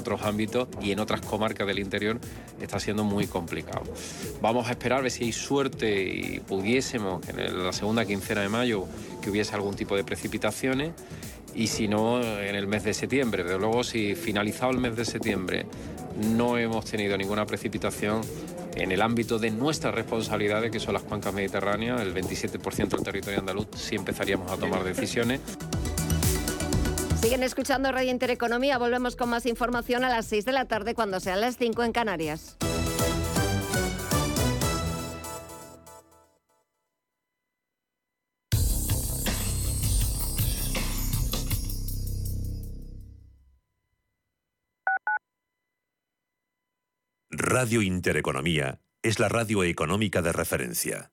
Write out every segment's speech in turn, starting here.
otros ámbitos y en otras comarcas del interior está siendo muy complicado. Vamos a esperar a ver si hay suerte y pudiésemos en la segunda quincena de mayo que hubiese algún tipo de precipitaciones y si no en el mes de septiembre. Desde luego si finalizado el mes de septiembre no hemos tenido ninguna precipitación en el ámbito de nuestras responsabilidades, que son las cuencas mediterráneas, el 27% del territorio andaluz, sí empezaríamos a tomar decisiones. Siguen escuchando Radio Intereconomía. Volvemos con más información a las 6 de la tarde cuando sean las 5 en Canarias. Radio Intereconomía es la radio económica de referencia.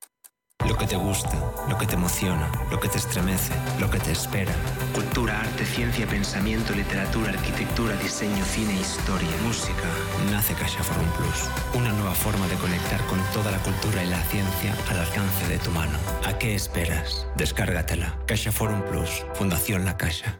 Lo que te gusta, lo que te emociona, lo que te estremece, lo que te espera. Cultura, arte, ciencia, pensamiento, literatura, arquitectura, diseño, cine, historia, música. Nace Caixa Forum Plus. Una nueva forma de conectar con toda la cultura y la ciencia al alcance de tu mano. ¿A qué esperas? Descárgatela. Caixa Forum Plus. Fundación La Caixa.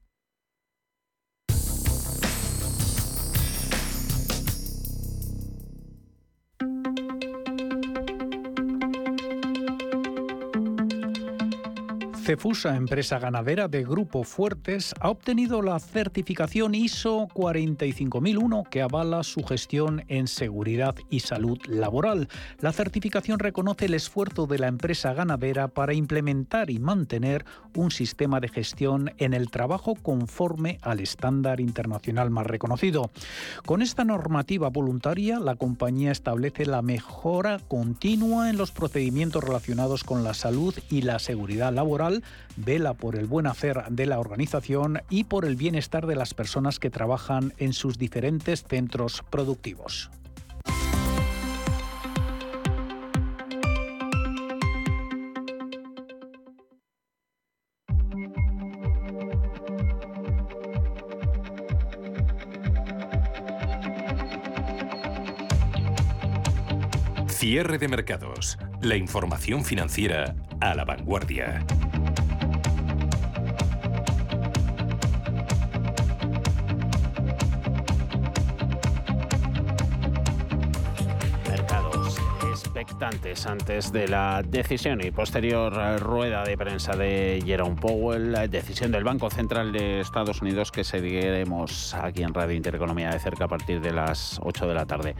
Cefusa, empresa ganadera de Grupo Fuertes, ha obtenido la certificación ISO 45001 que avala su gestión en seguridad y salud laboral. La certificación reconoce el esfuerzo de la empresa ganadera para implementar y mantener un sistema de gestión en el trabajo conforme al estándar internacional más reconocido. Con esta normativa voluntaria, la compañía establece la mejora continua en los procedimientos relacionados con la salud y la seguridad laboral vela por el buen hacer de la organización y por el bienestar de las personas que trabajan en sus diferentes centros productivos. Cierre de mercados. La información financiera a la vanguardia. Antes de la decisión y posterior rueda de prensa de Jerome Powell, la decisión del Banco Central de Estados Unidos que seguiremos aquí en Radio Intereconomía de cerca a partir de las 8 de la tarde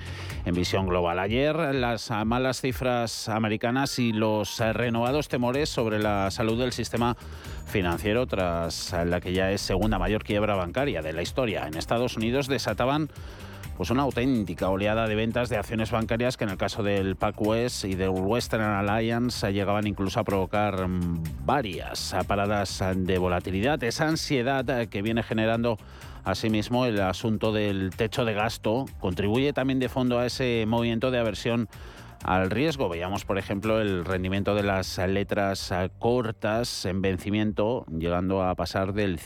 en Visión Global. Ayer las malas cifras americanas y los renovados temores sobre la salud del sistema financiero tras la que ya es segunda mayor quiebra bancaria de la historia en Estados Unidos desataban pues una auténtica oleada de ventas de acciones bancarias que en el caso del PacWest y del Western Alliance llegaban incluso a provocar mm, varias paradas de volatilidad. Esa ansiedad que viene generando asimismo el asunto del techo de gasto contribuye también de fondo a ese movimiento de aversión al riesgo. Veíamos, por ejemplo, el rendimiento de las letras cortas en vencimiento, llegando a pasar del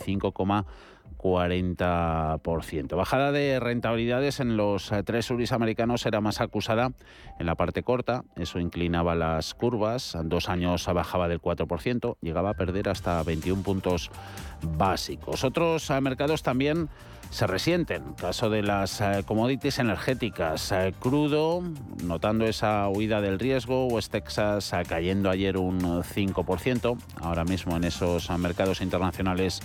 5,40%. Bajada de rentabilidades en los tres suris americanos era más acusada en la parte corta, eso inclinaba las curvas, dos años bajaba del 4%, llegaba a perder hasta 21 puntos básicos. Otros mercados también se resienten. Caso de las eh, commodities energéticas, eh, crudo, notando esa huida del riesgo, West Texas eh, cayendo ayer un 5%, ahora mismo en esos mercados internacionales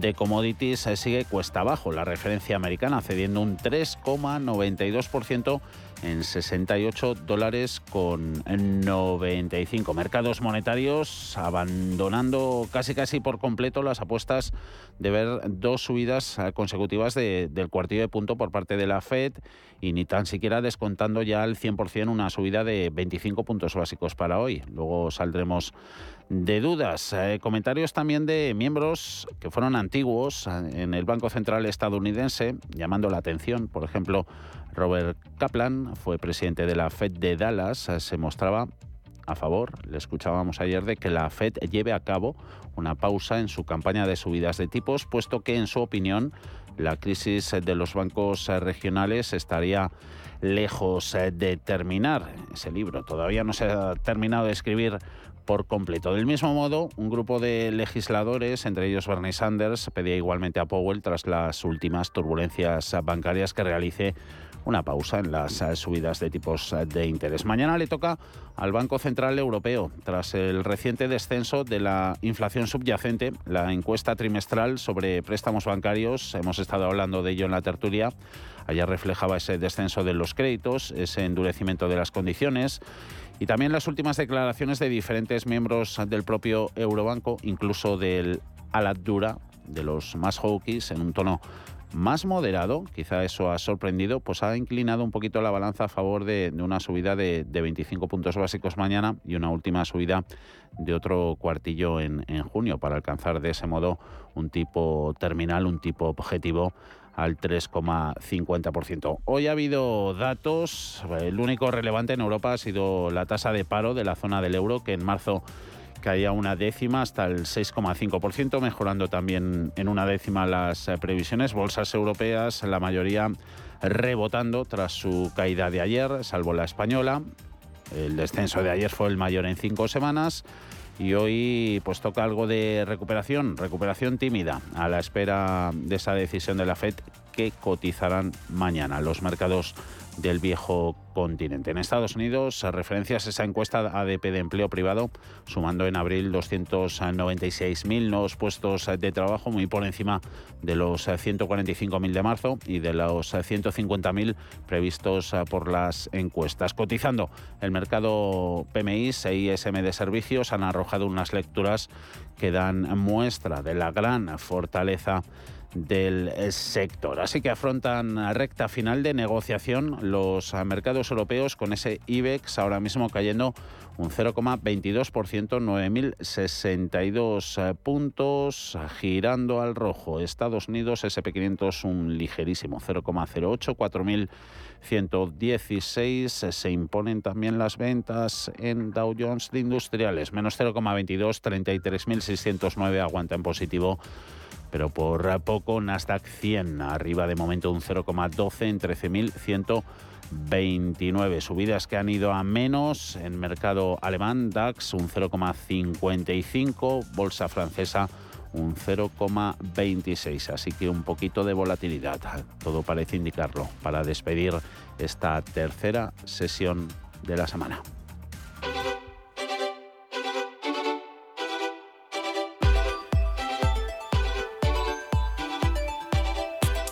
de commodities sigue cuesta abajo. La referencia americana cediendo un 3,92% en 68 dólares con 95. Mercados monetarios abandonando casi casi por completo las apuestas de ver dos subidas consecutivas del cuartillo de punto por parte de la Fed y ni tan siquiera descontando ya al 100% una subida de 25 puntos básicos para hoy. Luego saldremos de dudas. Eh, comentarios también de miembros que fueron antiguos eh, en el Banco Central estadounidense, llamando la atención. Por ejemplo, Robert Kaplan fue presidente de la Fed de Dallas, se mostraba a favor, le escuchábamos ayer, de que la Fed lleve a cabo una pausa en su campaña de subidas de tipos, puesto que, en su opinión, la crisis de los bancos regionales estaría lejos de terminar. Ese libro todavía no se ha terminado de escribir por completo. Del mismo modo, un grupo de legisladores, entre ellos Bernie Sanders, pedía igualmente a Powell, tras las últimas turbulencias bancarias, que realice una pausa en las subidas de tipos de interés. Mañana le toca al Banco Central Europeo, tras el reciente descenso de la inflación subyacente, la encuesta trimestral sobre préstamos bancarios, hemos estado hablando de ello en la tertulia, ayer reflejaba ese descenso de los créditos, ese endurecimiento de las condiciones y también las últimas declaraciones de diferentes miembros del propio Eurobanco, incluso del Aladura, de los más hawkies, en un tono más moderado, quizá eso ha sorprendido, pues ha inclinado un poquito la balanza a favor de, una subida de, 25 puntos básicos mañana y una última subida de otro cuartillo en, en junio para alcanzar de ese modo un tipo terminal, un tipo objetivo al 3,50%. Hoy ha habido datos, el único relevante en Europa ha sido la tasa de paro de la zona del euro, que en marzo caía una décima hasta el 6,5%, mejorando también en una décima las eh, previsiones. Bolsas europeas, la mayoría rebotando tras su caída de ayer, salvo la española. El descenso de ayer fue el mayor en cinco semanas y hoy pues toca algo de recuperación, recuperación tímida, a la espera de esa decisión de la FED que cotizarán mañana los mercados del viejo continente. En Estados Unidos, referencias esa encuesta ADP de empleo privado, sumando en abril 296.000 nuevos puestos de trabajo, muy por encima de los 145.000 de marzo y de los 150.000 previstos por las encuestas. Cotizando el mercado PMI e ISM de servicios han arrojado unas lecturas que dan muestra de la gran fortaleza del eh, sector. Así que afrontan recta final de negociación los eh, mercados europeos con ese IBEX ahora mismo cayendo un 0,22%, 9.062 eh, puntos, girando al rojo. Estados Unidos, SP500 un ligerísimo 0,08, 4.116. Se imponen también las ventas en Dow Jones de industriales, menos 0,22, 33.609 aguanta en positivo pero por poco Nasdaq 100, arriba de momento un 0,12 en 13.129. Subidas que han ido a menos en mercado alemán, DAX un 0,55, bolsa francesa un 0,26. Así que un poquito de volatilidad, todo parece indicarlo, para despedir esta tercera sesión de la semana.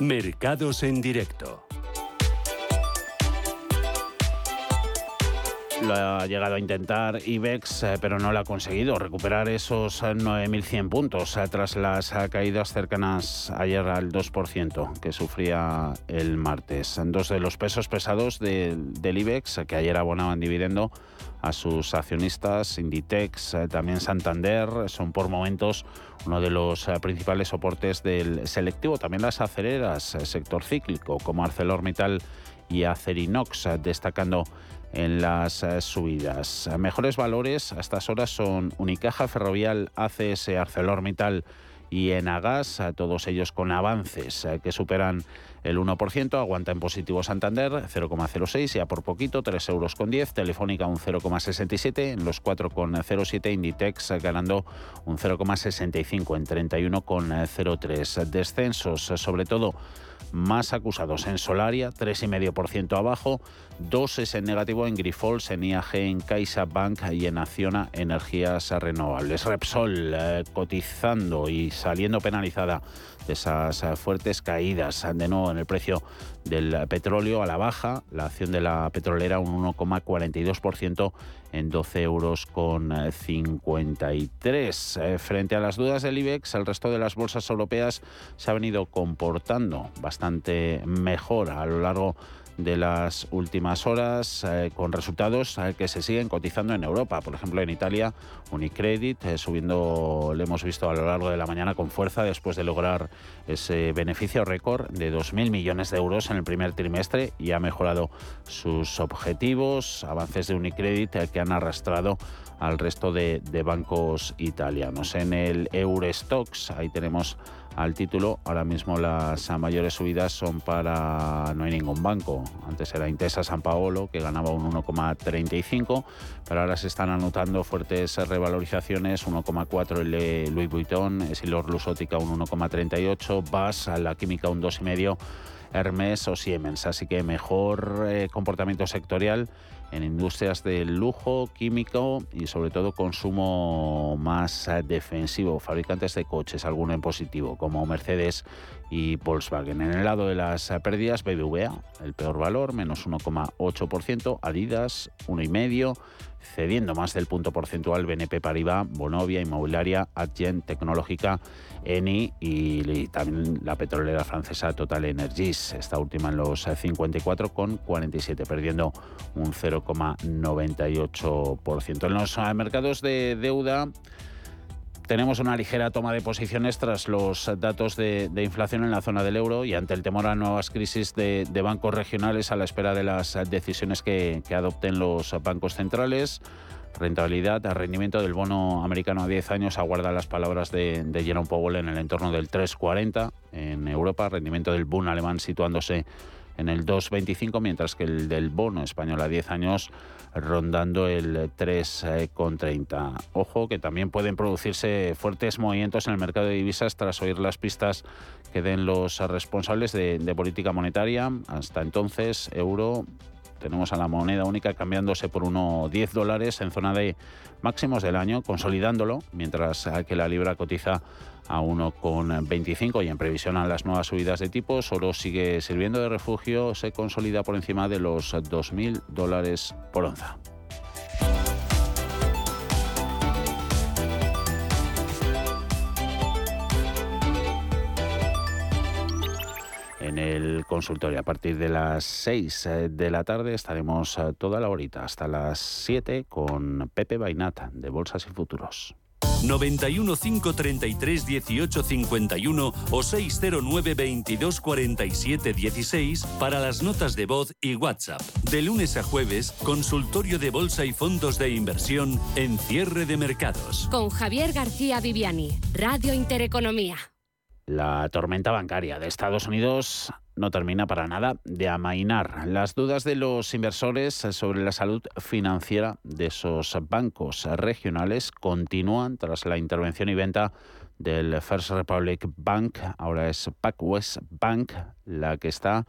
Mercados en directo. Lo ha llegado a intentar IBEX, eh, pero no lo ha conseguido recuperar esos 9.100 puntos eh, tras las eh, caídas cercanas ayer al 2% que sufría el martes. Dos de los pesos pesados del IBEX, que ayer abonaban dividendo, a sus accionistas, Inditex, eh, también Santander, son por momentos uno de los eh, principales soportes del selectivo. También las acereras, eh, sector cíclico, como ArcelorMittal y Acerinox, destacando en las subidas. Mejores valores a estas horas son Unicaja, Ferrovial, ACS, ArcelorMittal y Enagas, todos ellos con avances que superan el 1%, aguanta en positivo Santander 0,06 y a por poquito 3 euros con 10, Telefónica un 0,67, en los 4,07 Inditex ganando un 0,65 en 31,03. Descensos sobre todo más acusados en Solaria, 3,5% abajo, 2 es en negativo en Grifols, en IAG, en CaixaBank y en Acciona Energías Renovables. Repsol eh, cotizando y saliendo penalizada de esas eh, fuertes caídas de nuevo en el precio del petróleo a la baja, la acción de la petrolera un 1,42% en 12 euros con 53. Eh, frente a las dudas del IBEX, el resto de las bolsas europeas se ha venido comportando bastante mejor a lo largo de las últimas horas eh, con resultados eh, que se siguen cotizando en Europa. Por ejemplo, en Italia, Unicredit eh, subiendo, le hemos visto a lo largo de la mañana con fuerza después de lograr ese beneficio récord de 2.000 millones de euros en el primer trimestre y ha mejorado sus objetivos. Avances de Unicredit que han arrastrado al resto de, de bancos italianos. En el Eurostox, ahí tenemos al título. Ahora mismo las mayores subidas son para no hay ningún banco. Antes era Intesa San Paolo que ganaba un 1,35, pero ahora se están anotando fuertes revalorizaciones, 1,4 el Louis Vuitton, Esilor Lusótica un 1,38, BAS, la Química un 2,5, Hermes o Siemens. Así que mejor eh, comportamiento sectorial en industrias del lujo, químico y sobre todo consumo más eh, defensivo, fabricantes de coches, alguno en positivo, como Mercedes y Volkswagen. En el lado de las eh, pérdidas, BBVA, el peor valor, menos 1,8%, Adidas, 1,5%, cediendo más del punto porcentual. BNP Paribas, Bonovia, Inmobiliaria, Adyen, Tecnológica, Eni y, también la petrolera francesa Total Energies, esta última en los 54,47, perdiendo un 0,98%. En los eh, mercados de deuda tenemos una ligera toma de posiciones tras los datos de, inflación en la zona del euro y ante el temor a nuevas crisis de, bancos regionales a la espera de las decisiones que, adopten los bancos centrales. Rentabilidad, rendimiento del bono americano a 10 años aguarda las palabras de, de Jerome Powell en el entorno del 3,40 en Europa. Rendimiento del bono alemán situándose en el 2,25, mientras que el del bono español a 10 años rondando el 3,30. Ojo que también pueden producirse fuertes movimientos en el mercado de divisas tras oír las pistas que den los responsables de política monetaria. Hasta entonces, euro tenemos a la moneda única cambiándose por unos 10 dólares en zona de máximos del año, consolidándolo, mientras que la libra cotiza a 1,25 y en previsión a las nuevas subidas de tipos, oro sigue sirviendo de refugio, se consolida por encima de los 2.000 dólares por onza. En el consultorio. A partir de las 6 eh, de la tarde estaremos eh, toda la horita hasta las 7 con Pepe Bainata de Bolsas y Futuros. 91 533 18 51 o 609 22 47 16 para las notas de voz y WhatsApp. De lunes a jueves, consultorio de bolsa y fondos de inversión en cierre de mercados. Con Javier García Viviani, Radio Intereconomía. La tormenta bancaria de Estados Unidos no termina para nada de amainar las dudas de los inversores sobre la salud financiera de esos bancos regionales continúan tras la intervención y venta del First Republic Bank, ahora es PacWest Bank, la que está,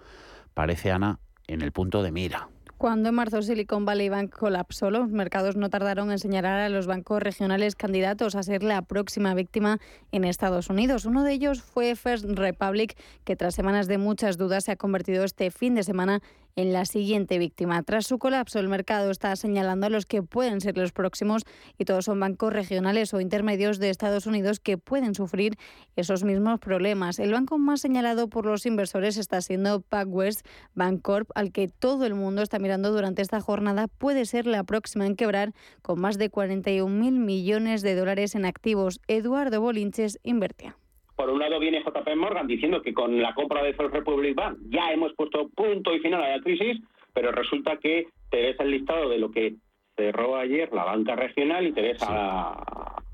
parece Ana, en el punto de mira. Cuando en marzo Silicon Valley Bank colapsó, los mercados no tardaron en señalar a los bancos regionales candidatos a ser la próxima víctima en Estados Unidos. Uno de ellos fue First Republic, que tras semanas de muchas dudas se ha convertido este fin de semana en la siguiente víctima. Tras su colapso, el mercado está señalando a los que pueden ser los próximos y todos son bancos regionales o intermedios de Estados Unidos que pueden sufrir esos mismos problemas. El banco más señalado por los inversores está siendo PacWest Bancorp, al que todo el mundo está mirando durante esta jornada. Puede ser la próxima en quebrar con más de 41.000 millones de dólares en activos. Eduardo Bolinches invertía. Por un lado viene JP Morgan diciendo que con la compra de First Republic Bank ya hemos puesto punto y final a la crisis, pero resulta que te ves el listado de lo que cerró ayer la banca regional y te ves a,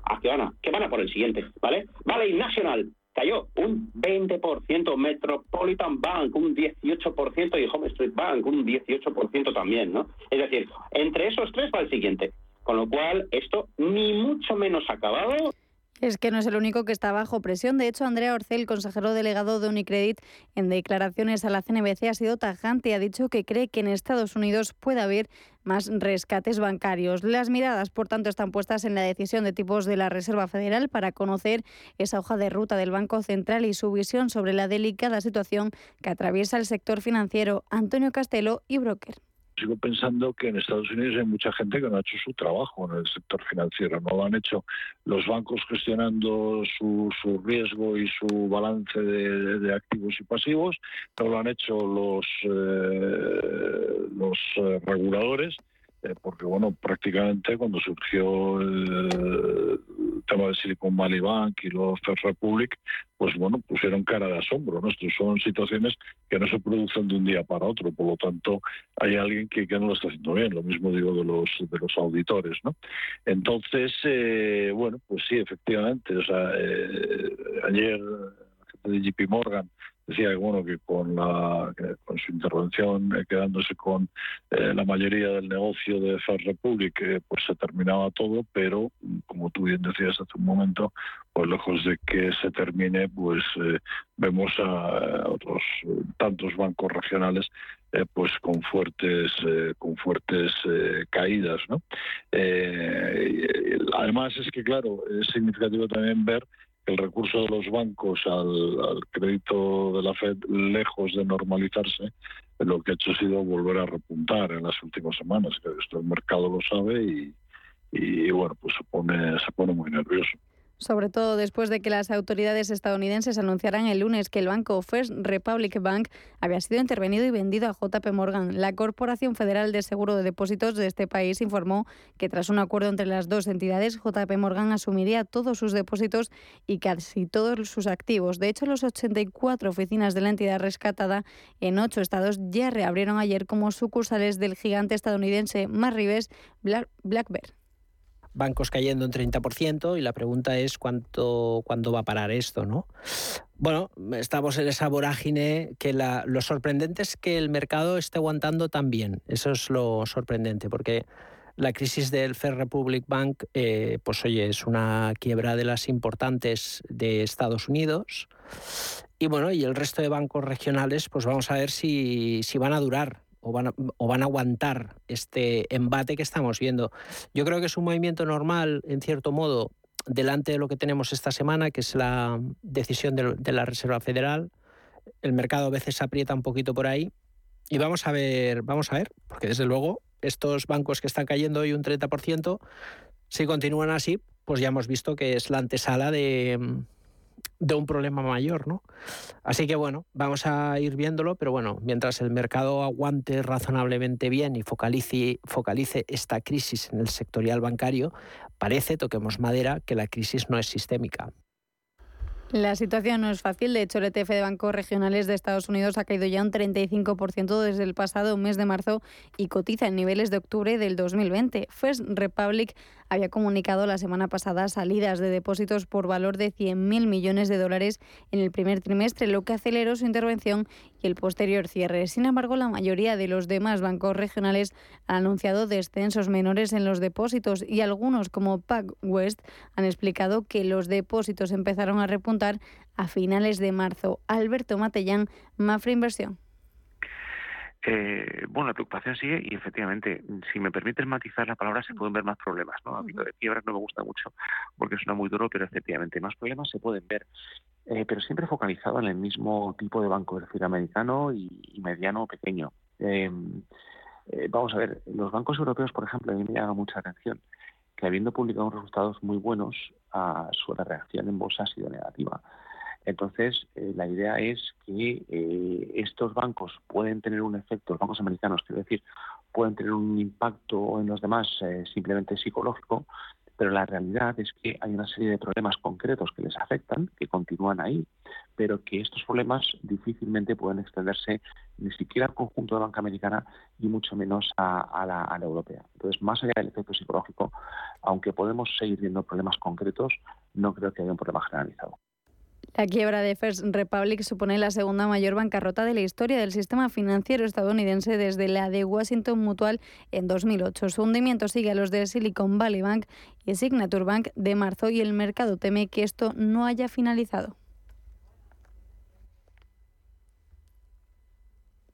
a Ciudadana, que van a por el siguiente, ¿vale? Vale, National cayó un 20%, Metropolitan Bank un 18% y Home Street Bank un 18% también, ¿no? Es decir, entre esos tres va el siguiente. Con lo cual, esto ni mucho menos acabado es que no es el único que está bajo presión. De hecho, Andrea Orcel, consejero delegado de Unicredit, en declaraciones a la CNBC ha sido tajante y ha dicho que cree que en Estados Unidos puede haber más rescates bancarios. Las miradas, por tanto, están puestas en la decisión de tipos de la Reserva Federal para conocer esa hoja de ruta del Banco Central y su visión sobre la delicada situación que atraviesa el sector financiero. Antonio Castelo y Broker sigo pensando que en Estados Unidos hay mucha gente que no ha hecho su trabajo en el sector financiero. No lo han hecho los bancos gestionando su, riesgo y su balance de, activos y pasivos, no lo han hecho los, eh, los eh, reguladores eh, porque bueno, prácticamente cuando surgió el, tema de Silicon Valley Bank y los First Republic, pues bueno, pusieron cara de asombro. ¿no? Estas son situaciones que no se producen de un día para otro, por lo tanto hay alguien que, no lo está haciendo bien. Lo mismo digo de los de los auditores, ¿no? Entonces, eh, bueno, pues sí, efectivamente. O sea, eh, ayer de JP Morgan decía que que con la con su intervención eh, quedándose con eh, la mayoría del negocio de First Republic eh, pues se terminaba todo pero como tú bien decías hace un momento pues lejos de que se termine pues vemos a, otros tantos bancos regionales pues con fuertes con fuertes caídas no además es que claro es significativo también ver el recurso de los bancos al, crédito de la Fed, lejos de normalizarse, lo que ha hecho ha sido volver a repuntar en las últimas semanas. Esto el mercado lo sabe y, y bueno, pues se pone, se pone muy nervioso sobre todo después de que las autoridades estadounidenses anunciaran el lunes que el banco First Republic Bank había sido intervenido y vendido a JP Morgan. La Corporación Federal de Seguro de Depósitos de este país informó que tras un acuerdo entre las dos entidades, JP Morgan asumiría todos sus depósitos y casi todos sus activos. De hecho, los 84 oficinas de la entidad rescatada en ocho estados ya reabrieron ayer como sucursales del gigante estadounidense Marribes Black Bear bancos cayendo un 30% y la pregunta es cuánto, cuándo va a parar esto, ¿no? Bueno, estamos en esa vorágine que la, lo sorprendente es que el mercado esté aguantando tan bien. Eso es lo sorprendente, porque la crisis del Fair Republic Bank, eh, pues oye, es una quiebra de las importantes de Estados Unidos. Y bueno, y el resto de bancos regionales, pues vamos a ver si, si van a durar o van, a, o van a aguantar este embate que estamos viendo. Yo creo que es un movimiento normal, en cierto modo, delante de lo que tenemos esta semana, que es la decisión de, la Reserva Federal. El mercado a veces aprieta un poquito por ahí. Y vamos a ver, vamos a ver, porque desde luego estos bancos que están cayendo hoy un 30%, si continúan así, pues ya hemos visto que es la antesala de, de un problema mayor, ¿no? Así que bueno, vamos a ir viéndolo, pero bueno, mientras el mercado aguante razonablemente bien y focalice, focalice esta crisis en el sectorial bancario, parece, toquemos madera, que la crisis no es sistémica. La situación no es fácil. De hecho, el ETF de bancos regionales de Estados Unidos ha caído ya un 35% desde el pasado mes de marzo y cotiza en niveles de octubre del 2020. First Republic había comunicado la semana pasada salidas de depósitos por valor de 100.000 millones de dólares en el primer trimestre, lo que aceleró su intervención y el posterior cierre. Sin embargo, la mayoría de los demás bancos regionales han anunciado descensos menores en los depósitos y algunos, como PacWest, han explicado que los depósitos empezaron a repuntar a finales de marzo. Alberto Matellán, Mafra Inversión. Eh, bueno, la preocupación sigue y efectivamente, si me permiten matizar la palabra, se pueden ver más problemas. ¿no? A mí lo de quiebras no me gusta mucho porque suena muy duro, pero efectivamente más problemas se pueden ver, eh, pero siempre focalizado en el mismo tipo de banco, es decir, americano y, mediano o pequeño. Em, eh, vamos a ver, los bancos europeos, por ejemplo, a mí me llama mucha atención que habiendo publicado resultados muy buenos, a su reacción en bolsa ha sido negativa. Entonces, eh, la idea es que eh, estos bancos pueden tener un efecto, los bancos americanos, quiero decir, pueden tener un impacto en los demás eh, simplemente psicológico, pero la realidad es que hay una serie de problemas concretos que les afectan, que continúan ahí, pero que estos problemas difícilmente pueden extenderse ni siquiera al conjunto de banca americana y mucho menos a, la, a la europea. Entonces, más allá del efecto psicológico, aunque podemos seguir viendo problemas concretos, no creo que haya un problema generalizado. La quiebra de First Republic supone la segunda mayor bancarrota de la historia del sistema financiero estadounidense desde la de Washington Mutual en 2008. Su hundimiento sigue a los de Silicon Valley Bank y Signature Bank de marzo y el mercado teme que esto no haya finalizado.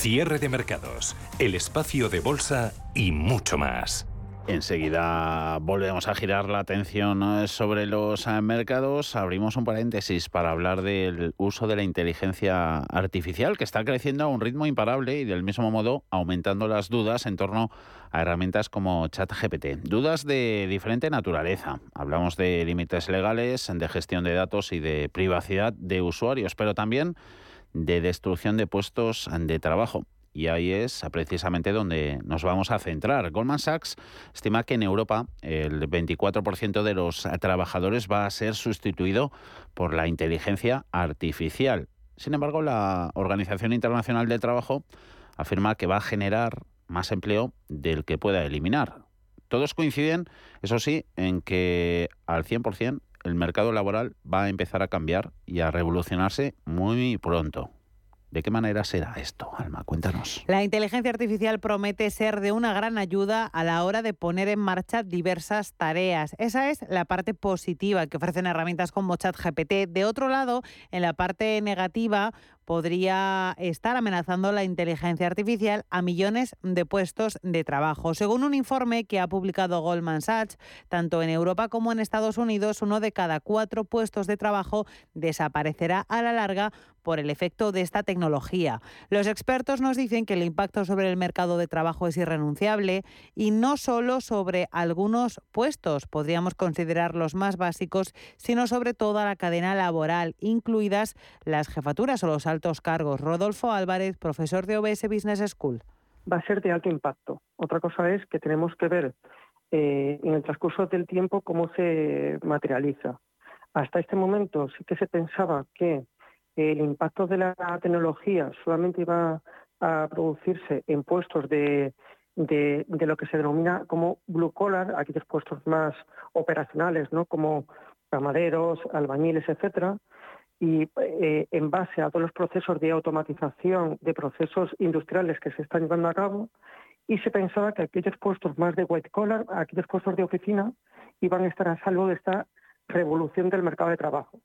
Cierre de mercados, el espacio de bolsa y mucho más. Enseguida volvemos a girar la atención sobre los eh, mercados. Abrimos un paréntesis para hablar del uso de la inteligencia artificial, que está creciendo a un ritmo imparable y del mismo modo aumentando las dudas en torno a herramientas como ChatGPT. Dudas de diferente naturaleza. Hablamos de límites legales, de gestión de datos y de privacidad de usuarios, pero también de destrucción de puestos de trabajo. Y ahí es precisamente donde nos vamos a centrar. Goldman Sachs estima que en Europa el 24% de los trabajadores va a ser sustituido por la inteligencia artificial. Sin embargo, la Organización Internacional del Trabajo afirma que va a generar más empleo del que pueda eliminar. Todos coinciden, eso sí, en que al 100% el mercado laboral va a empezar a cambiar y a revolucionarse muy pronto. ¿De qué manera será esto, Alma? Cuéntanos. La inteligencia artificial promete ser de una gran ayuda a la hora de poner en marcha diversas tareas. Esa es la parte positiva que ofrecen herramientas como ChatGPT. De otro lado, en la parte negativa, podría estar amenazando la inteligencia artificial a millones de puestos de trabajo. Según un informe que ha publicado Goldman Sachs, tanto en Europa como en Estados Unidos, uno de cada cuatro puestos de trabajo desaparecerá a la larga por el efecto de esta tecnología. Los expertos nos dicen que el impacto sobre el mercado de trabajo es irrenunciable y no solo sobre algunos puestos, podríamos considerar los más básicos, sino sobre toda la cadena laboral, incluidas las jefaturas o los altos cargos. Rodolfo Álvarez, profesor de OBS Business School. Va a ser de alto impacto. Otra cosa es que tenemos que ver eh, en el transcurso del tiempo cómo se materializa. Hasta este momento sí que se pensaba que el impacto de la tecnología solamente iba a producirse en puestos de, de, lo que se denomina como blue collar, aquellos puestos más operacionales, ¿no? como camareros, albañiles, etcétera, y eh, en base a todos los procesos de automatización de procesos industriales que se están llevando a cabo, y se pensaba que aquellos puestos más de white collar, aquellos puestos de oficina, iban a estar a salvo de esta revolución del mercado de trabajo.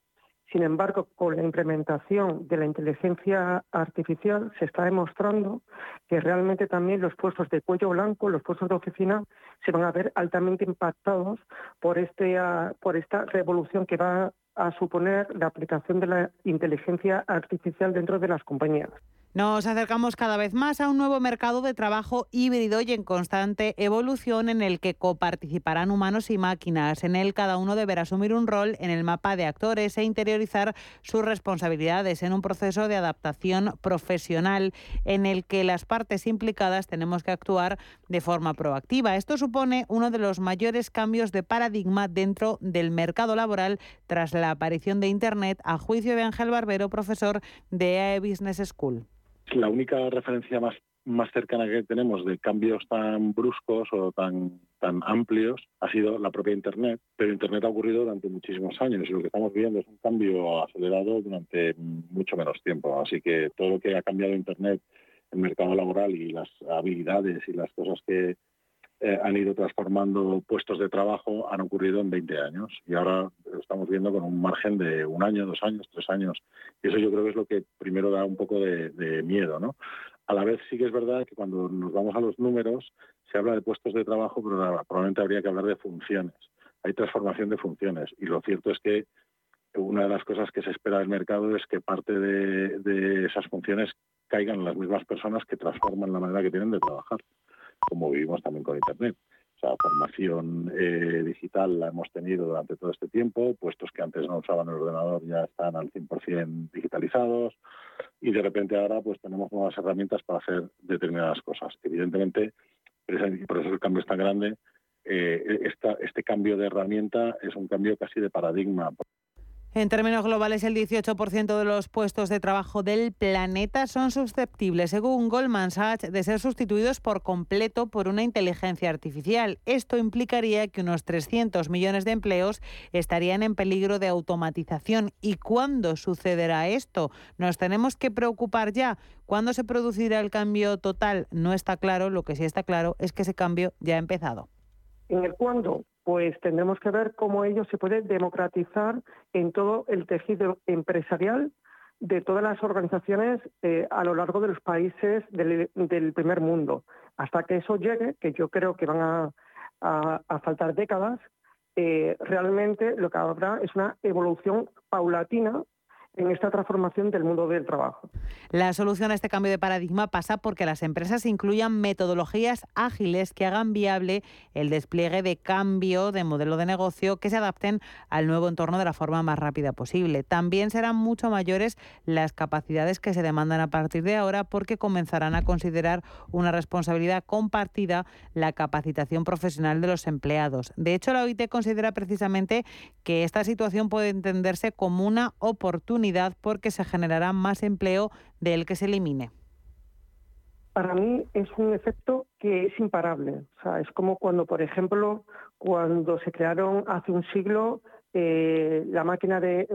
Sin embargo, con la implementación de la inteligencia artificial se está demostrando que realmente también los puestos de cuello blanco, los puestos de oficina, se van a ver altamente impactados por, este, ah, por esta revolución que va a suponer la aplicación de la inteligencia artificial dentro de las compañías. Nos acercamos cada vez más a un nuevo mercado de trabajo híbrido y en constante evolución en el que coparticiparán humanos y máquinas. En él cada uno deberá asumir un rol en el mapa de actores e interiorizar sus responsabilidades en un proceso de adaptación profesional en el que las partes implicadas tenemos que actuar de forma proactiva. Esto supone uno de los mayores cambios de paradigma dentro del mercado laboral tras la aparición de Internet, a juicio de Ángel Barbero, profesor de AE Business School la única referencia más más cercana que tenemos de cambios tan bruscos o tan, tan amplios ha sido la propia Internet, pero Internet ha ocurrido durante muchísimos años y lo que estamos viendo es un cambio acelerado durante mucho menos tiempo. Así que todo lo que ha cambiado Internet, el mercado laboral y las habilidades y las cosas que eh, han ido transformando puestos de trabajo han ocurrido en 20 años y ahora lo estamos viendo con un margen de un año, dos años, tres años. Y eso yo creo que es lo que primero da un poco de, de miedo, ¿no? A la vez sí que es verdad que cuando nos vamos a los números, se habla de puestos de trabajo, pero probablemente habría que hablar de funciones. Hay transformación de funciones y lo cierto es que una de las cosas que se espera del mercado es que parte de, esas funciones caigan las mismas personas que transforman la manera que tienen de trabajar, como vivimos también con Internet. O sea, formación eh, digital la hemos tenido durante todo este tiempo, puestos que antes no usaban el ordenador ya están al 100% digitalizados y de repente ahora pues tenemos nuevas herramientas para hacer determinadas cosas. Evidentemente, por eso el cambio es tan grande, eh, este cambio de herramienta es un cambio casi de paradigma. En términos globales, el 18% de los puestos de trabajo del planeta son susceptibles, según Goldman Sachs, de ser sustituidos por completo por una inteligencia artificial. Esto implicaría que unos 300 millones de empleos estarían en peligro de automatización. ¿Y cuándo sucederá esto? Nos tenemos que preocupar ya. ¿Cuándo se producirá el cambio total? No está claro. Lo que sí está claro es que ese cambio ya ha empezado. En el cuándo, pues tendremos que ver cómo ello se puede democratizar en todo el tejido empresarial de todas las organizaciones eh, a lo largo de los países del, primer mundo. Hasta que eso llegue, que yo creo que van a, faltar décadas, eh, realmente lo que habrá es una evolución paulatina en esta transformación del mundo del trabajo. La solución a este cambio de paradigma pasa porque las empresas incluyan metodologías ágiles que hagan viable el despliegue de cambio de modelo de negocio que se adapten al nuevo entorno de la forma más rápida posible. También serán mucho mayores las capacidades que se demandan a partir de ahora porque comenzarán a considerar una responsabilidad compartida la capacitación profesional de los empleados. De hecho, la OIT considera precisamente que esta situación puede entenderse como una oportunidad porque se generará más empleo del que se elimine. Para mí es un efecto que es imparable. O sea, es como cuando, por ejemplo, cuando se crearon hace un siglo eh, la máquina de,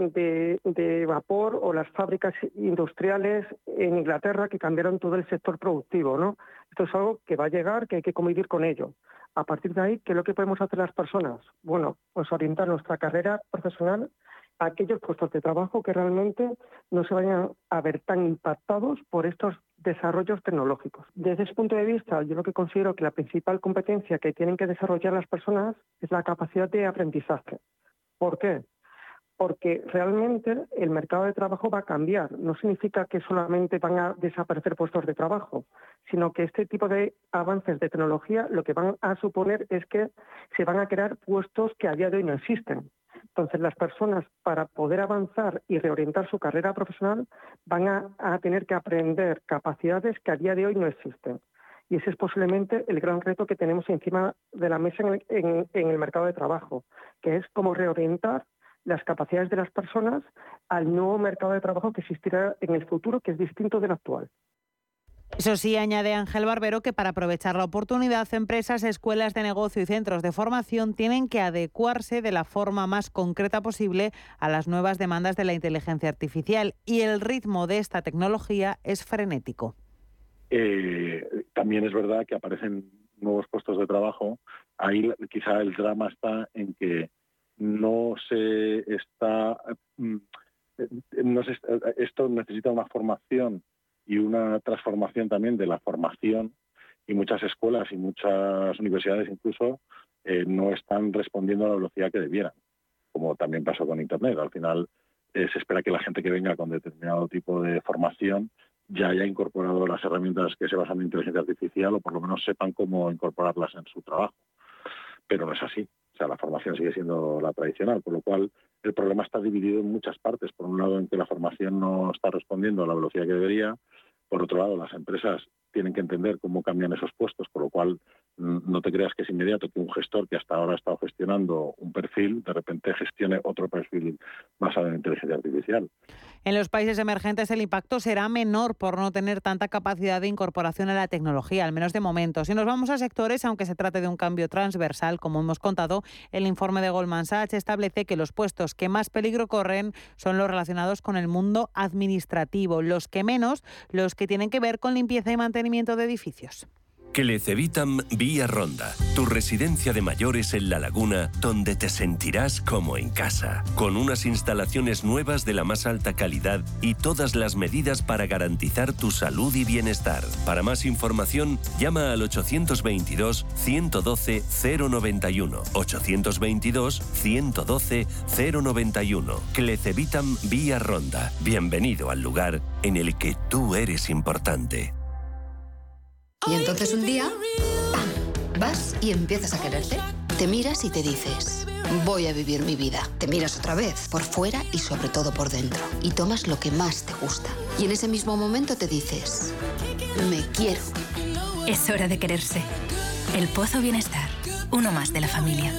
de, vapor o las fábricas industriales en Inglaterra que cambiaron todo el sector productivo. ¿no? Esto es algo que va a llegar, que hay que convivir con ello. A partir de ahí, ¿qué es lo que podemos hacer las personas? Bueno, pues orientar nuestra carrera profesional aquellos puestos de trabajo que realmente no se vayan a ver tan impactados por estos desarrollos tecnológicos. Desde ese punto de vista, yo lo que considero que la principal competencia que tienen que desarrollar las personas es la capacidad de aprendizaje. ¿Por qué? Porque realmente el mercado de trabajo va a cambiar. No significa que solamente van a desaparecer puestos de trabajo, sino que este tipo de avances de tecnología lo que van a suponer es que se van a crear puestos que a día de hoy no existen. Entonces, las personas, para poder avanzar y reorientar su carrera profesional, van a, tener que aprender capacidades que a día de hoy no existen. Y ese es posiblemente el gran reto que tenemos encima de la mesa en el mercado de trabajo, que es cómo reorientar las capacidades de las personas al nuevo mercado de trabajo que existirá en el futuro, que es distinto del actual. Eso sí, añade Ángel Barbero que para aprovechar la oportunidad, empresas, escuelas de negocio y centros de formación tienen que adecuarse de la forma más concreta posible a las nuevas demandas de la inteligencia artificial y el ritmo de esta tecnología es frenético. Eh, también es verdad que aparecen nuevos puestos de trabajo. Ahí quizá el drama está en que no se está, mm, eh, esto necesita una formación y una transformación también de la formación y muchas escuelas y muchas universidades incluso eh, no están respondiendo a la velocidad que debieran, como también pasó con Internet. Al final eh, se espera que la gente que venga con determinado tipo de formación ya haya incorporado las herramientas que se basan en inteligencia artificial o por lo menos sepan cómo incorporarlas en su trabajo. Pero no es así. Sea, la formación sigue siendo la tradicional, por lo cual el problema está dividido en muchas partes. Por un lado, en que la formación no está respondiendo a la velocidad que debería, por otro lado, las empresas tienen que entender cómo cambian esos puestos, por lo cual mm, no te creas que es inmediato que un gestor que hasta ahora ha estado gestionando un perfil, de repente gestione otro perfil basado en inteligencia artificial. En los países emergentes el impacto será menor por no tener tanta capacidad de incorporación a la tecnología, al menos de momento. Si nos vamos a sectores, aunque se trate de un cambio transversal, como hemos contado, el informe de Goldman Sachs establece que los puestos que más peligro corren son los relacionados con el mundo administrativo, los que menos, los que tienen que ver con limpieza y mantenimiento de edificios. Clecevitam Vía Ronda, tu residencia de mayores en La Laguna, donde te sentirás como en casa, con unas instalaciones nuevas de la más alta calidad y todas las medidas para garantizar tu salud y bienestar. Para más información, llama al 822 112 091. 822 112 091. Clecevitam Vía Ronda. Bienvenido al lugar en el que tú eres importante. Y entonces un día, ¡pam! Vas y empiezas a quererte. Te miras y te dices, voy a vivir mi vida. Te miras otra vez, por fuera y sobre todo por dentro. Y tomas lo que más te gusta. Y en ese mismo momento te dices, me quiero. Es hora de quererse. El Pozo Bienestar, uno más de la familia.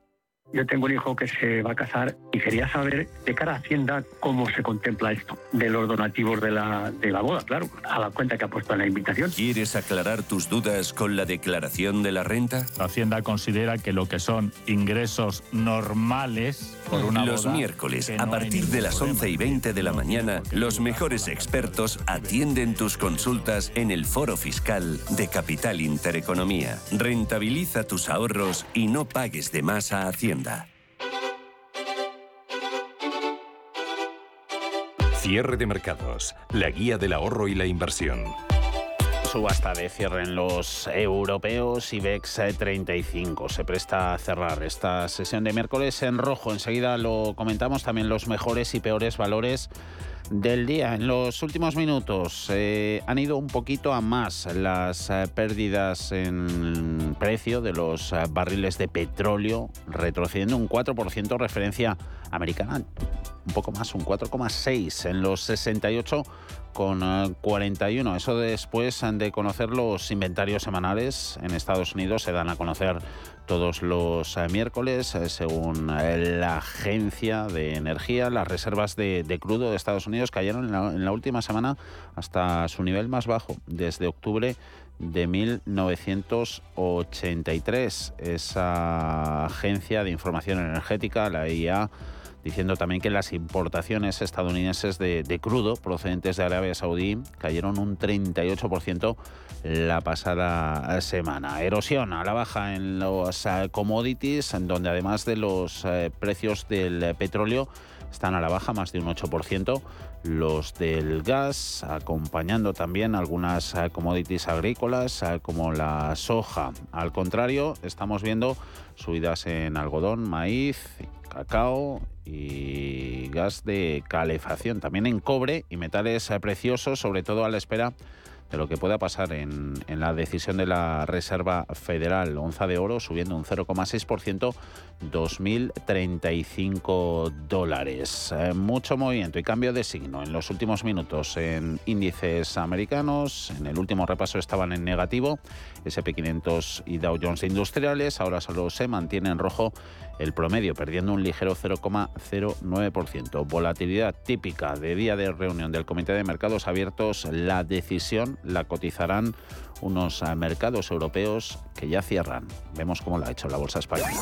Yo tengo un hijo que se va a casar y quería saber de cara a Hacienda cómo se contempla esto, de los donativos de la, de la boda, claro, a la cuenta que ha puesto en la invitación. ¿Quieres aclarar tus dudas con la declaración de la renta? Hacienda considera que lo que son ingresos normales por una Los boda, miércoles, a partir de las problema. 11 y 20 de la mañana, los mejores expertos atienden tus consultas en el Foro Fiscal de Capital Intereconomía. Rentabiliza tus ahorros y no pagues de más a Hacienda. Cierre de mercados, la guía del ahorro y la inversión. Subasta de cierre en los europeos, IBEX 35 se presta a cerrar esta sesión de miércoles en rojo. Enseguida lo comentamos también los mejores y peores valores del día. En los últimos minutos eh, han ido un poquito a más las eh, pérdidas en precio de los eh, barriles de petróleo, retrocediendo un 4% referencia americana, un poco más, un 4,6 en los 68 con eh, 41. Eso después de conocer los inventarios semanales en Estados Unidos se dan a conocer todos los eh, miércoles, eh, según eh, la agencia de energía, las reservas de, de crudo de Estados Unidos cayeron en la, en la última semana hasta su nivel más bajo, desde octubre de 1983. Esa agencia de información energética, la IA, diciendo también que las importaciones estadounidenses de, de crudo procedentes de Arabia Saudí cayeron un 38% la pasada semana. Erosión a la baja en los eh, commodities, en donde además de los eh, precios del petróleo están a la baja más de un 8%, los del gas, acompañando también algunas eh, commodities agrícolas como la soja. Al contrario, estamos viendo subidas en algodón, maíz, cacao y gas de calefacción, también en cobre y metales eh, preciosos, sobre todo a la espera de lo que pueda pasar en, en la decisión de la Reserva Federal. Onza de oro subiendo un 0,6%, 2.035 dólares. Eh, mucho movimiento y cambio de signo en los últimos minutos en índices americanos. En el último repaso estaban en negativo. SP500 y Dow Jones Industriales. Ahora solo se mantiene en rojo el promedio, perdiendo un ligero 0,09%. Volatilidad típica de día de reunión del Comité de Mercados Abiertos. La decisión la cotizarán unos eh, mercados europeos que ya cierran. Vemos cómo lo ha hecho la Bolsa Española.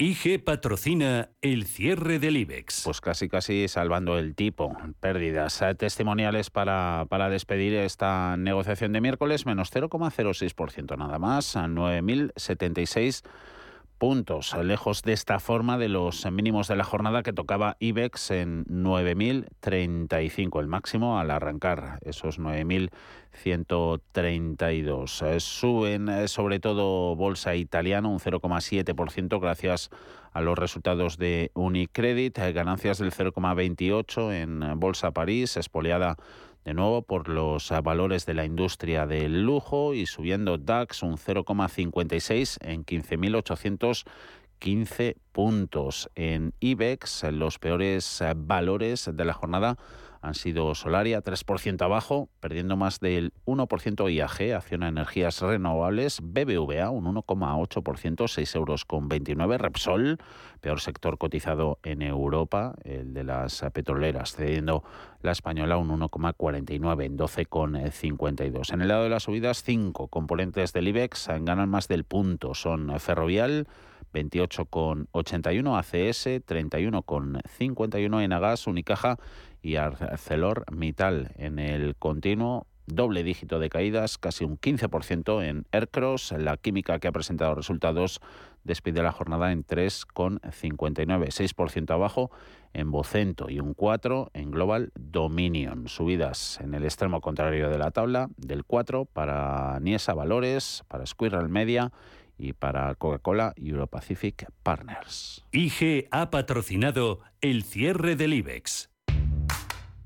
IG patrocina el cierre del IBEX. Pues casi casi salvando el tipo. Pérdidas eh, testimoniales para, para despedir esta negociación de miércoles, menos 0,06% nada más, a 9.076 puntos, lejos de esta forma de los mínimos de la jornada que tocaba IBEX en 9.035, el máximo al arrancar esos 9.132. Eh, Suben eh, sobre todo bolsa italiana un 0,7% gracias a los resultados de Unicredit, eh, ganancias del 0,28 en bolsa París, espoleada de nuevo por los eh, valores de la industria del lujo y subiendo DAX un 0,56 en 15.800 15 puntos. En IBEX, los peores valores de la jornada han sido Solaria 3% abajo, perdiendo más del 1% IAG, Acciona Energías Renovables, BBVA un 1,8%, 6 euros con 29, Repsol, peor sector cotizado en Europa, el de las petroleras, cediendo la española un 1,49 en 12,52. En el lado de las subidas, cinco componentes del IBEX ganan más del punto, son Ferrovial, 28,81, ACS 31,51, Enagas, Unicaja y ArcelorMittal en el continuo doble dígito de caídas, casi un 15% en Aircross. La química que ha presentado resultados despide la jornada en 3,59, 6% abajo en Vocento y un 4 en Global Dominion. Subidas en el extremo contrario de la tabla, del 4 para Niesa Valores, para Squirrel Media y para Coca-Cola Europacific Partners. IG ha patrocinado el cierre del IBEX.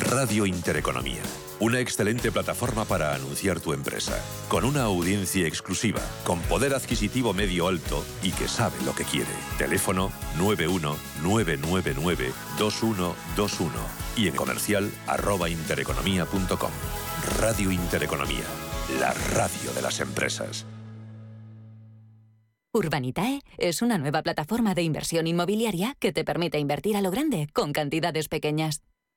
Radio Intereconomía, una excelente plataforma para anunciar tu empresa, con una audiencia exclusiva, con poder adquisitivo medio alto y que sabe lo que quiere. Teléfono 919992121 y en comercial arroba intereconomía.com. Radio Intereconomía, la radio de las empresas. Urbanitae es una nueva plataforma de inversión inmobiliaria que te permite invertir a lo grande con cantidades pequeñas.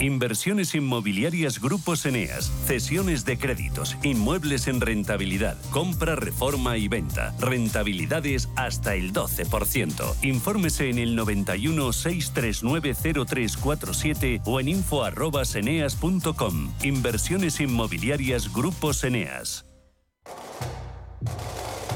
Inversiones inmobiliarias Grupos Eneas, cesiones de créditos, inmuebles en rentabilidad, compra, reforma y venta, rentabilidades hasta el 12%. Infórmese en el 91 639 0347 o en info@eneas.com. Inversiones inmobiliarias Grupos Eneas.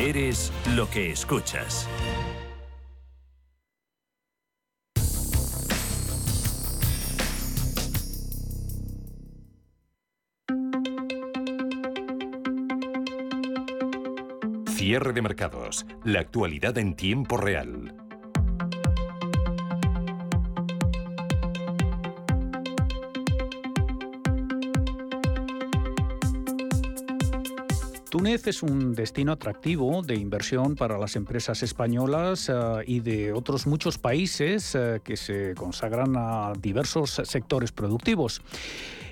Eres lo que escuchas. Cierre de mercados. La actualidad en tiempo real. Túnez es un destino atractivo de inversión para las empresas españolas eh, y de otros muchos países eh, que se consagran a diversos sectores productivos.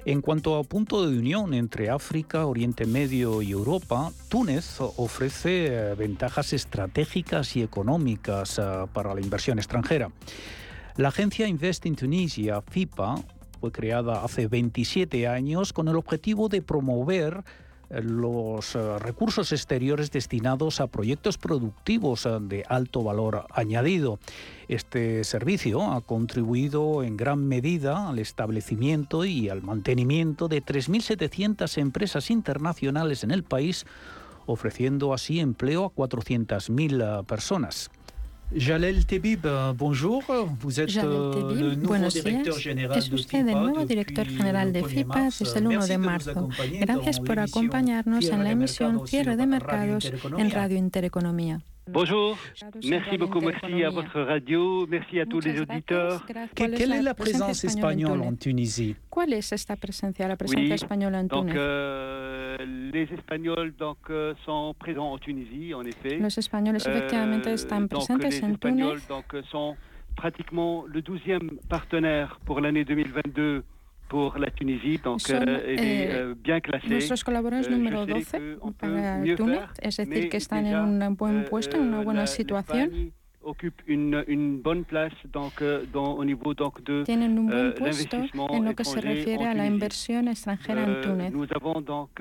En cuanto a punto de unión entre África, Oriente Medio y Europa, Túnez ofrece eh, ventajas estratégicas y económicas para la inversión extranjera. La agencia Invest in Tunisia, FIPA, fue creada hace 27 años con el objetivo de promover los eh, recursos exteriores destinados a proyectos productivos eh, de alto valor añadido. Este servicio ha contribuido en gran medida al establecimiento y al mantenimiento de 3.700 empresas internacionales en el país, ofreciendo así empleo a 400.000 personas. Jalel Tebib, bonjour. Vous êtes Jalel le nouveau buenos directeur días. général Es de usted el nuevo director le general de 1er FIPA mars. desde el 1 Merci de marzo. Gracias por acompañarnos en la emisión Cierre de Mercados en. Radio Intereconomía. Bonjour, merci beaucoup, merci à votre radio, merci à tous les auditeurs. Que- quelle est la présence espagnole en Tunisie ¿Cuál es esta presencia, la presencia española en Túnez? Euh, les Espagnols donc euh, sont présents en Tunisie, en effet. Los españoles efectivamente están donc, presentes les en Espagnols Túnez. donc euh, sont pratiquement le 12e partenaire pour l'année 2022 pour la Tunisie, donc Son, euh, elle est eh, euh, bien classée. Nuestros colaboradores Euh, número sais 12 qu'on peut para Túnez, es decir, que están déjà, en un buen puesto, en una euh, buena la- situación. l'Espagne occupe une, une bonne place donc euh, dans, au niveau donc de Tienen un buen euh, puesto l'investissement en lo que se refiere en a la Tunisie. inversión extranjera en Euh, Túnez. Nous avons donc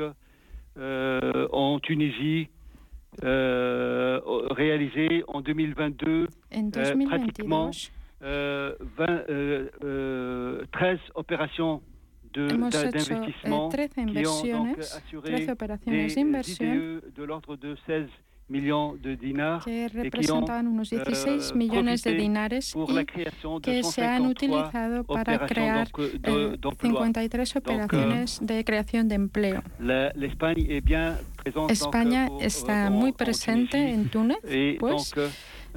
euh, en Tunisie euh, réalisé en 2022 En euh, 2022, pratiquement euh, 20, euh, euh, 13 opérations de- Hemos d'in- hecho, eh, d'investissement 13 qui ont donc inversiones, assuré 13 operaciones des de inversión IDE de l'ordre de 16 millions de dinars que representaban unos 16 euh, millones de dinares y que se han 153 utilizado para crear donc, de- eh, d'emploi. 53 operaciones de creación de empleo. España está muy en presente en Túnez, pues,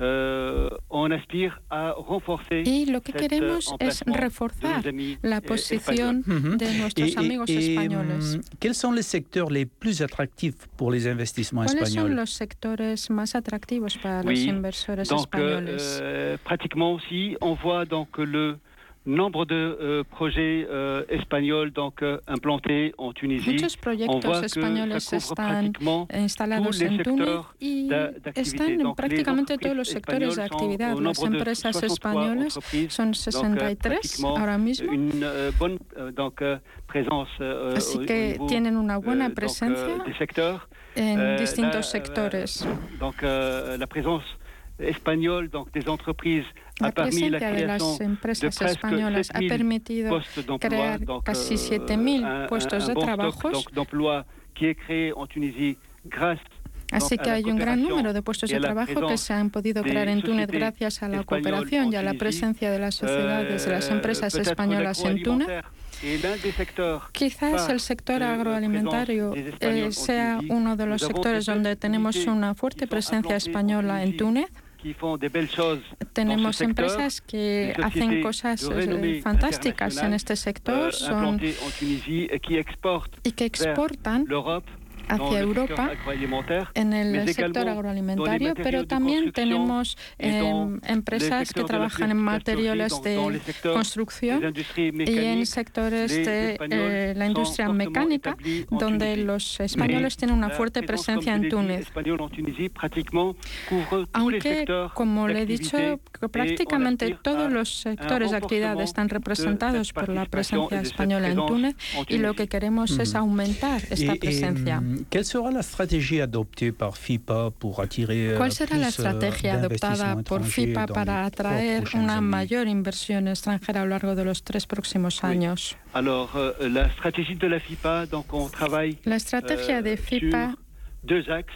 donc, euh, on aspire à renforcer y lo que cet, queremos euh, es emplacement de reforzar nos amis, la euh, posición espagnols. de nuestros Et- et- amigos et, españoles. hum, Quels sont les secteurs les plus attractifs pour les investissements ¿Cuáles son espagnols los sectores más atractivos para los Oui. inversores Donc, euh, españoles? euh, pratiquement aussi, on voit donc le nombre de euh, projets euh, espagnols donc euh, implantés en Tunisie. Muchos on proyectos españoles están instalados en Túnez y están en Donc, prácticamente todos los sectores de actividad. Las empresas 63 españolas son Donc, euh, 63 ahora mismo, Une euh, bonne euh, donc, présence así que niveau, tienen una buena donc, presencia secteurs. en distintos la- sectores. donc la présence donc des entreprises a La permis la presencia de las création de empresas españolas ha 7000 permitido d'emploi, crear donc, casi euh, 7.000 un- puestos un, de un donc, d'emplois qui est créé en Tunisie grâce Así que hay un gran número de puestos de trabajo que se han podido crear en Túnez gracias a la cooperación y a la presencia de las sociedades, de las Euh, empresas españolas en Túnez. Quizás el sector euh, agroalimentario eh, sea uno de los sectores donde tenemos una fuerte presencia española en Túnez. Tenemos empresas que hacen cosas eh, fantásticas en este sector son, qui exportent y que exportan hacia Europa en el sector agroalimentario, pero también construction tenemos em, empresas que trabajan en materiales de construcción y en sectores de eh, la industria mecánica, en donde los españoles tienen una fuerte presencia en Túnez. Aunque, como le he dicho, prácticamente todos los sectores de actividad están representados por la presencia española en Túnez y lo que queremos es Ujú. aumentar esta et, presencia. Quelle sera la stratégie adoptée par FIPA pour attirer euh, ¿Cuál será la plus, euh, estrategia adoptada d'investissements por étrangers FIPA para atraer una années? mayor inversión extranjera a lo largo de los tres próximos años? Alors, euh, la stratégie de la FIPA, donc on travaille La estrategia euh, de FIPA sur deux axes.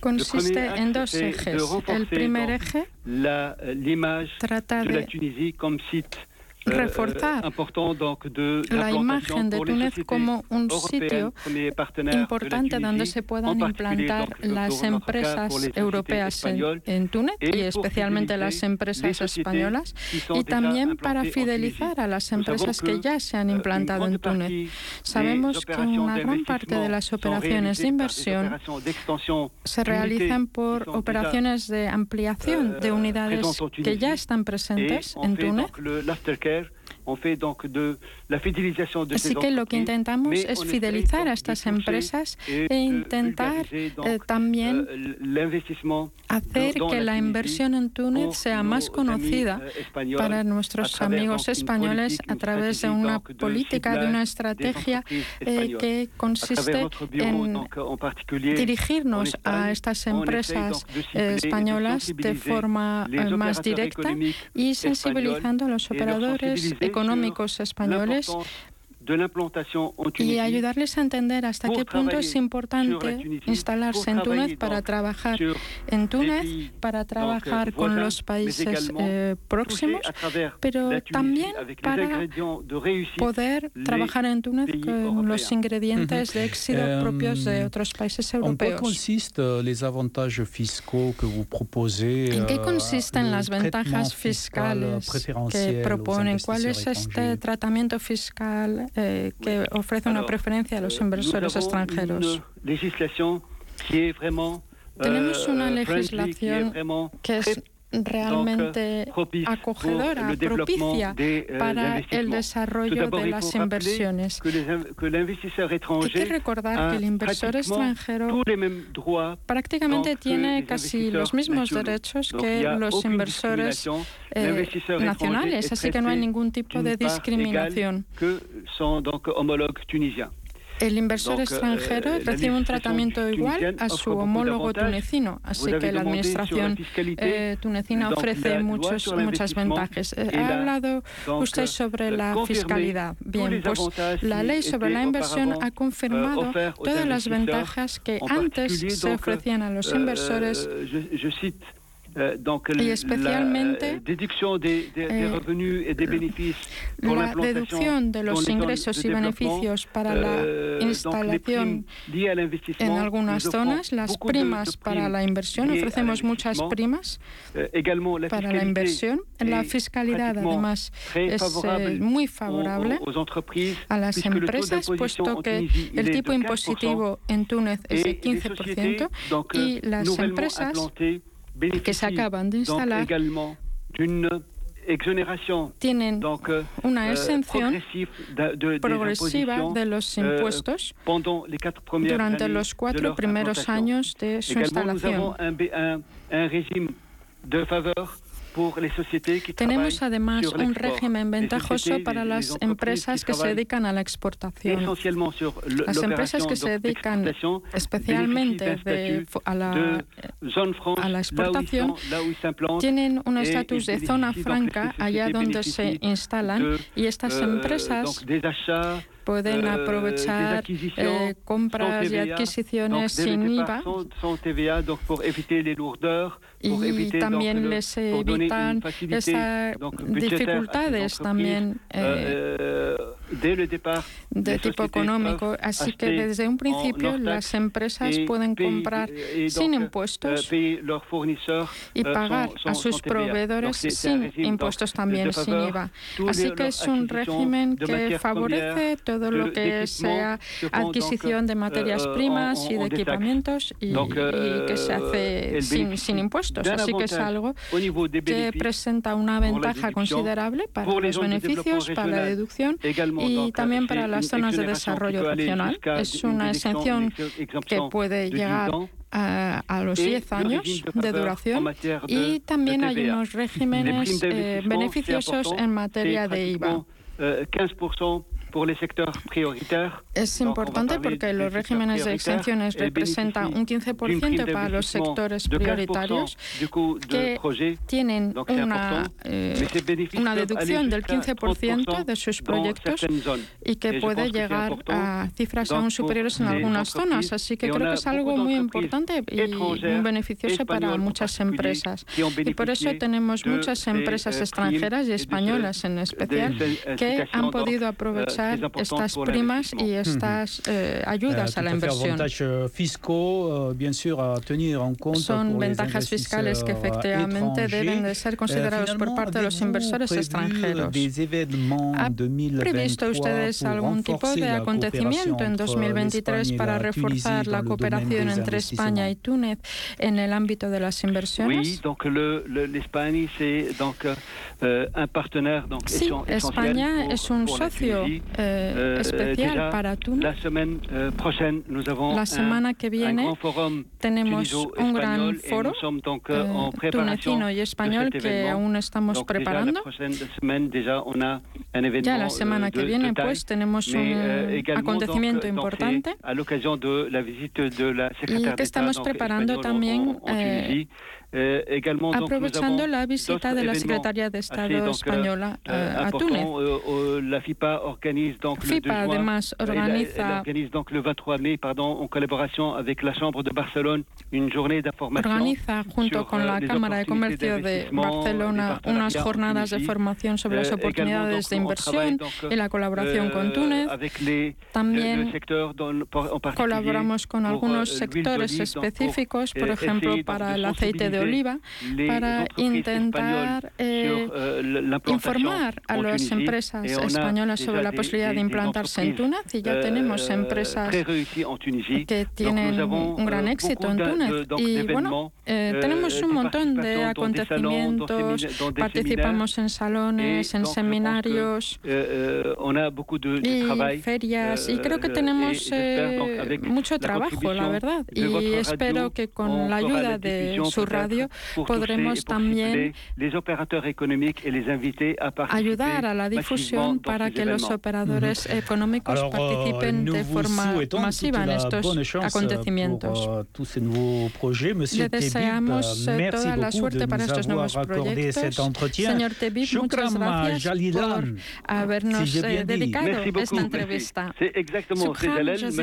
consiste Le premier en axe, dos ejes. renforcer El primer eje la- l'image de la Tunisie comme site euh, reforzar euh, donc de la imagen de Túnez como un sitio importante donde se puedan implantar las empresas europeas en, Túnez y especialmente las empresas españolas y también para fidelizar a las empresas que ya se han euh, implantado en Túnez. Sabemos que una gran parte de las operaciones de inversión se realizan por operaciones de ampliación de euh, unidades que ya están presentes en Túnez. Donc le- l'aftercare, on fait donc de la fidélisation de Así que lo que intentamos es fidelizar a estas empresas e intentar donc, eh, también hacer que la inversión en Túnez sea más conocida para nuestros amigos españoles a través de una política, de una estrategia eh, que consiste en dirigirnos a estas empresas eh, españolas de forma eh, más directa y sensibilizando a los operadores económicos españoles Bangladesh y ayudarles a entender hasta qué punto es importante instalarse en Túnez para trabajar en Túnez, para trabajar con los países eh, próximos, pero también para poder trabajar en Túnez con los ingredientes de éxito propios de otros países europeos. ¿En qué consisten las ventajas fiscales que proponen? ¿Cuál es este tratamiento fiscal eh, que ofrece una preferencia a los inversores extranjeros? Tenemos una legislación que es realmente acogedora, propicia para el desarrollo de las inversiones. Hay que recordar que el inversor extranjero prácticamente tiene casi los mismos derechos que los inversores eh, nacionales, así que no hay ningún tipo de discriminación. El inversor extranjero euh, recibe un tratamiento igual a su homólogo tunecino, así que la administración eh, tunecina ofrece muchos, muchas ventajas. Eh, ha hablado usted sobre la fiscalidad. Bien, pues la ley sobre la inversión ha confirmado todas las ventajas que antes se ofrecían a los inversores y especialmente la deducción de los ingresos y beneficios para la euh, instalación en algunas zonas, las primas para la inversión, ofrecemos muchas primas euh, para la inversión. La fiscalidad además es eh, muy favorable a las empresas, puesto que el tipo impositivo en Túnez es de 15% y las empresas que se acaban de instalar tienen euh, una exención progresiva de los euh, impuestos durante los cuatro primeros años de su instalación. Tenemos además un régimen ventajoso para las empresas que se dedican a la exportación. Las empresas que se dedican especialmente a, la, a la exportación tienen un estatus de zona franca allá donde se instalan y estas euh, empresas pueden euh, aprovechar eh, compras y adquisiciones sin IVA. y también les evitan esas dificultades también eh, de tipo económico. Así que desde un principio las empresas pueden comprar sin impuestos y pagar a sus proveedores sin impuestos también, sin IVA. Así que es un régimen que favorece todo lo que sea adquisición de materias primas y de equipamientos y, que se hace sin, sin impuestos. Así que es algo que presenta una ventaja considerable para los beneficios, para la deducción y también para las zonas de desarrollo regional. Es una exención que puede llegar a, los 10 años de duración y también hay unos regímenes eh, beneficiosos en materia de IVA. Es importante porque los regímenes de exenciones representan un 15% para los sectores prioritarios que tienen una, eh, una deducción del 15% de sus proyectos y que puede llegar a cifras aún superiores en algunas zonas. Así que creo que es algo muy importante y muy beneficioso para muchas empresas. Y por eso tenemos muchas empresas extranjeras y españolas en especial que han podido aprovechar estas primas y estas eh, ayudas a la inversión. Son ventajas fiscales que efectivamente deben de ser considerados por parte de los inversores extranjeros. ¿Ha previsto ustedes algún tipo de acontecimiento en 2023 para reforzar la cooperación entre España y Túnez en el ámbito de las inversiones? Sí, España es un socio eh, euh, especial para Túnez. Euh, la semana que viene tenemos un gran foro eh, tunecino y español que aún estamos preparando. Ya la semana que viene pues tenemos un acontecimiento importante y que estamos preparando también eh, eh, aprovechando la visita de la Secretaría de Estado española a Túnez. organise donc FIFA le 2 además organiza organise donc le 23 mai pardon en collaboration avec la Chambre de Barcelone une journée d'information organiza junto con la Cámara de Comercio de Barcelona unas jornadas de formación sobre las oportunidades de inversión y la colaboración con Túnez. También colaboramos con algunos sectores específicos, por ejemplo, para el aceite de oliva, para intentar eh, informar a las empresas españolas sobre la posibilidad de implantarse en Túnez y ya tenemos empresas que tienen un gran éxito en Túnez. Y bueno, eh, tenemos un montón de acontecimientos, participamos en salones, en seminarios y ferias y creo que tenemos eh, mucho trabajo, la verdad. Y espero que con la ayuda de su radio podremos también ayudar a la difusión para que los operadores económicos participen de forma masiva en estos acontecimientos. Le deseamos euh, toda la suerte para estos nuevos proyectos. Señor Tebib, muchas gracias por habernos eh, dedicado esta entrevista.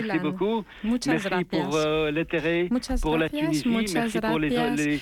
Merci beaucoup. Muchas merci gracias. pour euh, l'intérêt pour la Tunisie. Muchas merci pour les, les,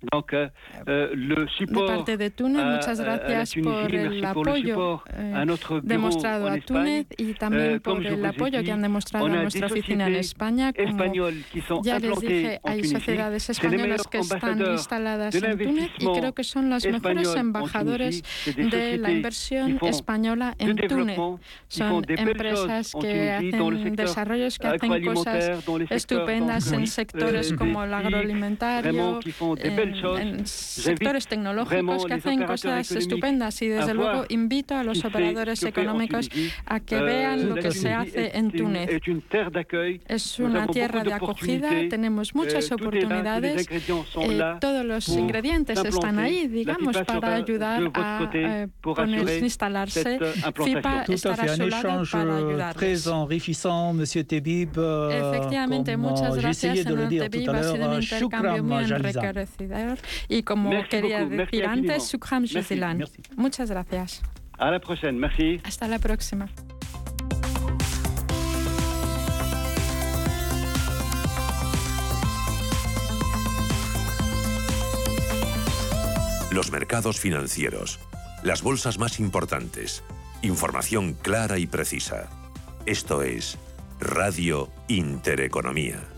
donc, euh, le support de parte de Túnez, muchas gracias Tunisie, por el apoyo eh, demostrado a Túnez y también eh, por el apoyo que han demostrado a nuestra oficina en España. Como ya les dije, hay sociedades españolas que están instaladas en Túnez y creo que son las mejores embajadores de la inversión española en Túnez. Son empresas que hacen desarrollos, que hacen cosas estupendas en sectores como el agroalimentario, en sectores tecnológicos que hacen cosas estupendas y desde luego invito a los operadores económicos a que vean lo que se hace en Túnez. Es una tierra de acogida, tenemos muchas oportunidades, eh, todos los ingredientes están ahí, digamos, para ayudar a eh, poner, instalarse. FIPA estará a su lado para ayudarles. Efectivamente, muchas gracias, señor Tebib. Ha sido un intercambio muy Y como quería decir antes, Shukram Jazilan. Muchas gracias. A la prochaine. Merci. Hasta la próxima. Los mercados financieros. Las bolsas más importantes. Información clara y precisa. Esto es Radio Intereconomía.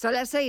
Son las seis.